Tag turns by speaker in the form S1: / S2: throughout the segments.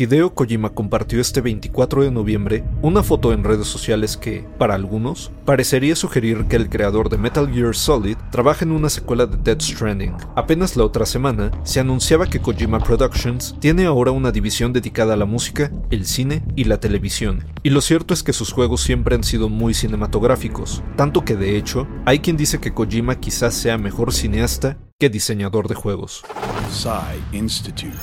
S1: Hideo Kojima compartió este 24 de noviembre una foto en redes sociales que, para algunos, parecería sugerir que el creador de Metal Gear Solid trabaja en una secuela de Dead Stranding. Apenas la otra semana se anunciaba que Kojima Productions tiene ahora una división dedicada a la música, el cine y la televisión. Y lo cierto es que sus juegos siempre han sido muy cinematográficos, tanto que de hecho hay quien dice que Kojima quizás sea mejor cineasta que diseñador de juegos. Institute.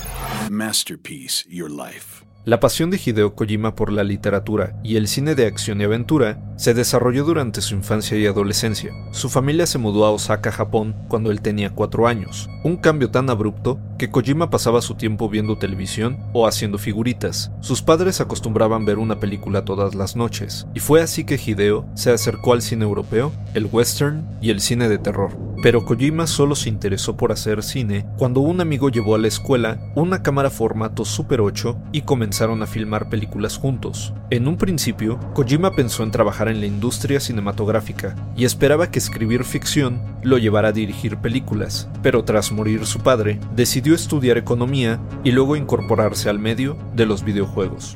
S1: Masterpiece Your Life. La pasión de Hideo Kojima por la literatura y el cine de acción y aventura se desarrolló durante su infancia y adolescencia. Su familia se mudó a Osaka, Japón, cuando él tenía 4 años, un cambio tan abrupto que Kojima pasaba su tiempo viendo televisión o haciendo figuritas. Sus padres acostumbraban ver una película todas las noches, y fue así que Hideo se acercó al cine europeo, el western y el cine de terror. Pero Kojima solo se interesó por hacer cine cuando un amigo llevó a la escuela una cámara formato Super 8 y comenzaron a filmar películas juntos. En un principio, Kojima pensó en trabajar en la industria cinematográfica y esperaba que escribir ficción lo llevara a dirigir películas, pero tras morir su padre, decidió estudiar economía y luego incorporarse al medio de los videojuegos.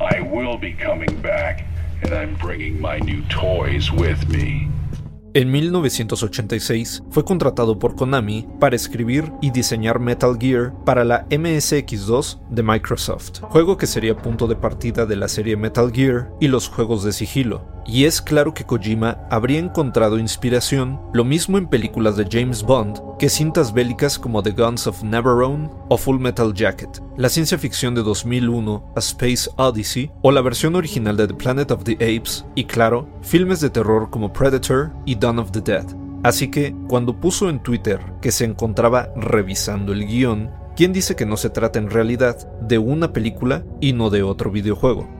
S1: En 1986 fue contratado por Konami para escribir y diseñar Metal Gear para la MSX2 de Microsoft, juego que sería punto de partida de la serie Metal Gear y los juegos de sigilo. Y es claro que Kojima habría encontrado inspiración lo mismo en películas de James Bond que cintas bélicas como The Guns of Neverone o Full Metal Jacket, la ciencia ficción de 2001 A Space Odyssey o la versión original de The Planet of the Apes y claro, filmes de terror como Predator y Dawn of the Dead. Así que, cuando puso en Twitter que se encontraba revisando el guion, ¿quién dice que no se trata en realidad de una película y no de otro videojuego?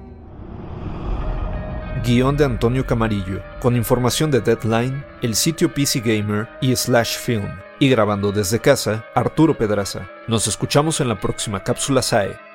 S1: Guión de Antonio Camarillo, con información de Deadline, el sitio PC Gamer y Slash Film. Y grabando desde casa, Arturo Pedraza. Nos escuchamos en la próxima cápsula SAE.